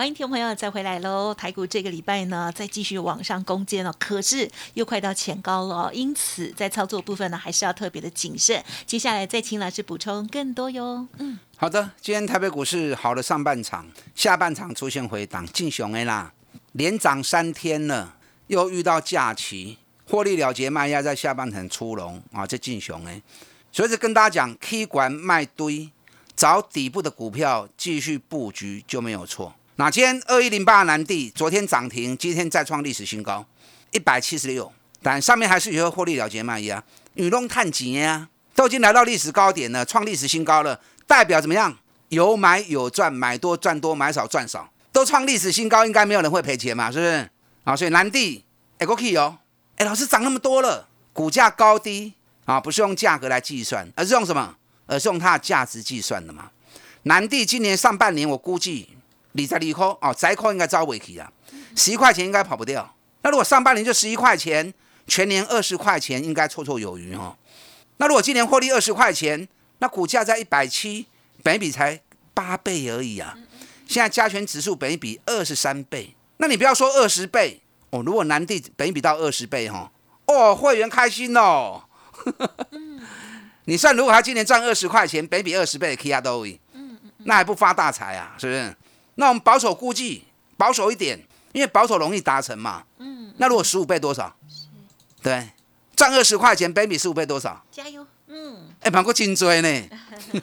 欢迎听众朋友再回来喽！台股这个礼拜呢，再继续往上攻坚了，可是又快到前高了，因此在操作部分呢，还是要特别的谨慎。接下来再请老师补充更多哟。嗯，好的，今天台北股市好的上半场，下半场出现回档，进熊 A 啦，连涨三天了，又遇到假期，获利了结卖压在下半场出笼啊，这进熊 A。所以是跟大家讲，K 管卖堆，找底部的股票继续布局就没有错。那今天二一零八南地昨天涨停，今天再创历史新高，一百七十六，但上面还是有获利了结卖压，雨龙探几啊，都已经来到历史高点了，创历史新高了，代表怎么样？有买有赚，买多赚多，买少赚少，都创历史新高，应该没有人会赔钱嘛，是不是？啊，所以南地哎过去哦，哎老师涨那么多了，股价高低啊，不是用价格来计算，而是用什么？而是用它的价值计算的嘛。南地今年上半年我估计。你在利空哦，窄空应该招尾期啊，十一块钱应该跑不掉。那如果上半年就十一块钱，全年二十块钱应该绰绰有余哦。那如果今年获利二十块钱，那股价在一百七，本比才八倍而已啊。现在加权指数本比二十三倍，那你不要说二十倍哦。如果南地本比到二十倍哈，哦，会员开心哦。你算如果他今年赚二十块钱，本比二十倍的，K R 都那还不发大财啊？是不是？那我们保守估计，保守一点，因为保守容易达成嘛。嗯。那如果十五倍多少？对，赚二十块钱，，baby 十五倍多少？加油。嗯。哎，蛮过颈椎呢。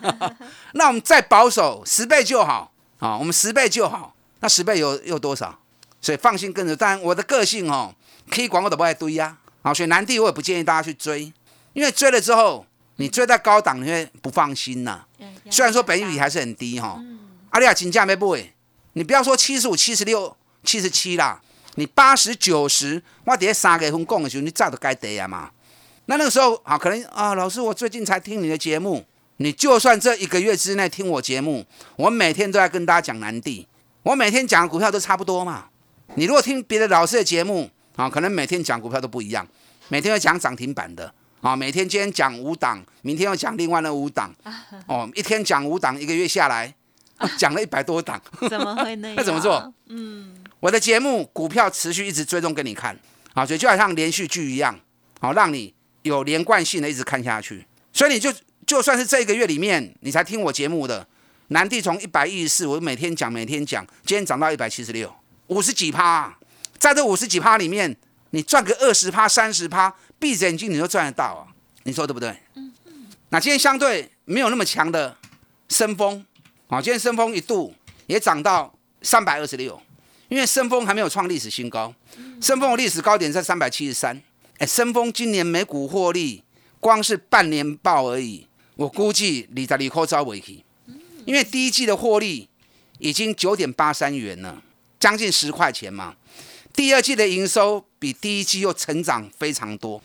那我们再保守十倍就好啊，我们十倍就好。那十倍有有多少？所以放心跟着。当然，我的个性哦，可以管我都不爱堆呀。啊，所以南地我也不建议大家去追，因为追了之后，你追在高档，你会不放心呐。虽然说本比还是很低哈。嗯。阿利亚金价没不会。你不要说七十五、七十六、七十七啦，你八十九十，我底下三个分讲的时候，你早都该得呀嘛。那那个时候啊，可能啊，老师，我最近才听你的节目。你就算这一个月之内听我节目，我每天都在跟大家讲南地，我每天讲的股票都差不多嘛。你如果听别的老师的节目啊，可能每天讲股票都不一样，每天要讲涨停板的啊，每天今天讲五档，明天要讲另外的五档，哦，一天讲五档，一个月下来。讲了一百多档，怎么会那？那怎么做？嗯，我的节目股票持续一直追踪给你看，啊，所以就好像连续剧一样，好，让你有连贯性的一直看下去。所以你就就算是这个月里面你才听我节目的，南地从一百一十四，我每天讲每天讲，今天涨到一百七十六，五十几趴，在这五十几趴里面，你赚个二十趴、三十趴，闭着眼睛你都赚得到啊！你说对不对？嗯嗯。那今天相对没有那么强的升风。好，今天升峰一度也涨到三百二十六，因为升峰还没有创历史新高，升峰的历史高点在三百七十三。哎，升峰今年每股获利，光是半年报而已，我估计你在里扣招尾期，因为第一季的获利已经九点八三元了，将近十块钱嘛。第二季的营收比第一季又成长非常多，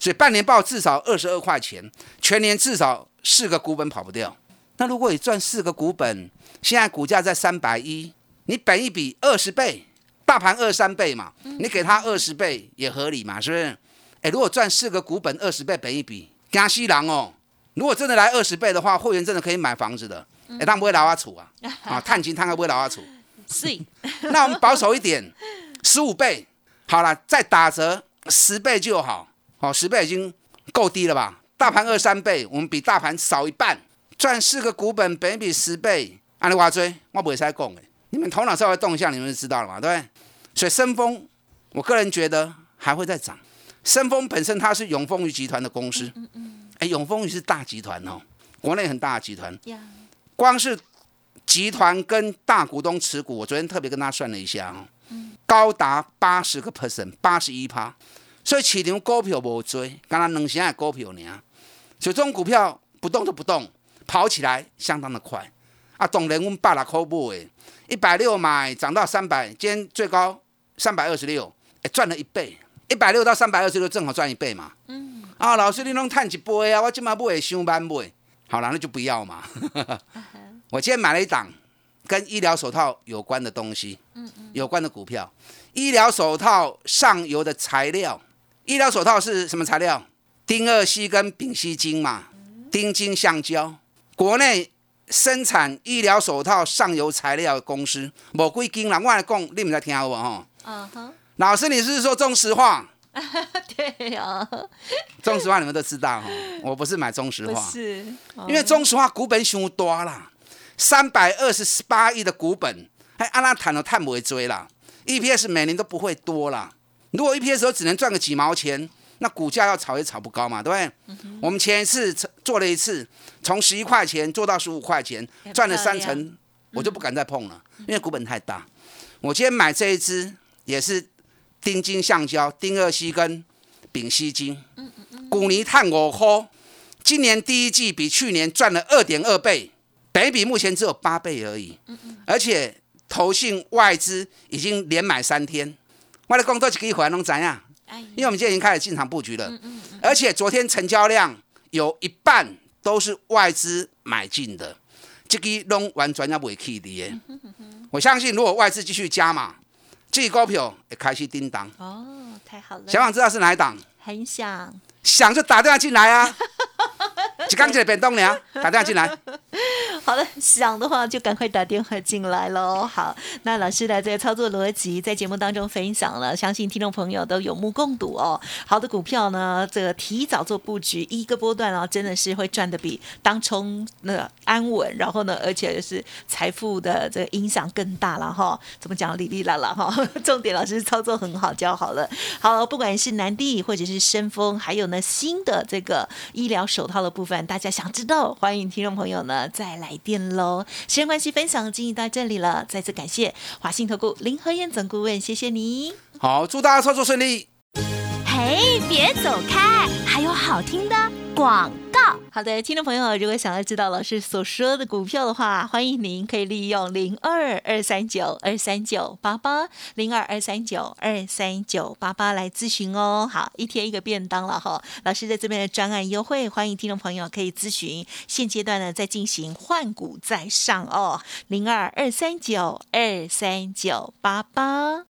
所以半年报至少二十二块钱，全年至少四个股本跑不掉。那如果你赚四个股本，现在股价在三百一，你本一比二十倍，大盘二三倍嘛，你给他二十倍也合理嘛，是不是？哎，如果赚四个股本二十倍本一比，加西郎哦，如果真的来二十倍的话，会员真的可以买房子的，哎，他不会老阿储啊，啊，探金他还不会老阿储，是，那我们保守一点，十五倍，好了，再打折十倍就好，好，十倍已经够低了吧？大盘二三倍，我们比大盘少一半。赚四个股本，本比十倍，安利话追，我不会再讲的。你们头脑稍微动一下，你们就知道了嘛，对不对？所以深丰，我个人觉得还会再涨。深丰本身它是永丰余集团的公司，嗯嗯哎，永丰余是大集团哦，国内很大的集团。光是集团跟大股东持股，我昨天特别跟他算了一下哦，高达八十个 percent，八十一趴。所以市场股票无追，刚刚两成的股票呢，所以这种股票不动就不动。跑起来相当的快啊！懂人问八六块买，一百六买涨到三百，今天最高三百二十六，哎，赚了一倍。一百六到三百二十六，正好赚一倍嘛。嗯。啊，老师你拢赚一倍啊！我今嘛不会上班买，好了，那就不要嘛。我今天买了一档跟医疗手套有关的东西，嗯嗯，有关的股票。医疗手套上游的材料，医疗手套是什么材料？丁二烯跟丙烯腈嘛，丁腈橡胶。国内生产医疗手套上游材料的公司，某几间人，我来讲，你们在听好不哈？嗯哼，老师，你是说中石化？对呀，中石化你们都知道哈，我不是买中石化，是，因为中石化股本太多啦，三百二十八亿的股本，还按那谈了探不会追啦，EPS 每年都不会多啦。如果 EPS 都只能赚个几毛钱，那股价要炒也炒不高嘛，对不对？我们前一次做了一次，从十一块钱做到十五块钱，赚了三成，我就不敢再碰了，因为股本太大。我今天买这一支也是丁金橡胶、丁二烯跟丙烯金，古泥碳五块，今年第一季比去年赚了二点二倍，北比目前只有八倍而已，而且投信外资已经连买三天，我的工作就可以回来弄怎样？哎因为我们今天已经开始进场布局了，而且昨天成交量有一半都是外资买进的，这个拢完全要未去的。我相信如果外资继续加码，这个股票会开始叮当。哦，太好了，想想知道是哪一档？很想。想就打电话进来啊！一刚起来变动了，打电话进来。好的，想的话就赶快打电话进来喽。好，那老师的这个操作逻辑在节目当中分享了，相信听众朋友都有目共睹哦。好的股票呢，这个提早做布局，一个波段哦，真的是会赚的比当冲那安稳，然后呢，而且是财富的这个影响更大了哈。怎么讲，哩哩啦啦哈。重点老师操作很好，教好了。好，不管是南地或者是深丰，还有呢新的这个医疗手套的部分，大家想知道，欢迎听众朋友呢再来电喽。时间关系，分享进行到这里了，再次感谢华信投顾林和燕总顾问，谢谢你。好，祝大家操作顺利。嘿，别走开，还有好听的广告。好的，听众朋友，如果想要知道老师所说的股票的话，欢迎您可以利用零二二三九二三九八八零二二三九二三九八八来咨询哦。好，一天一个便当了哈。老师在这边的专案优惠，欢迎听众朋友可以咨询。现阶段呢，在进行换股在上哦，零二二三九二三九八八。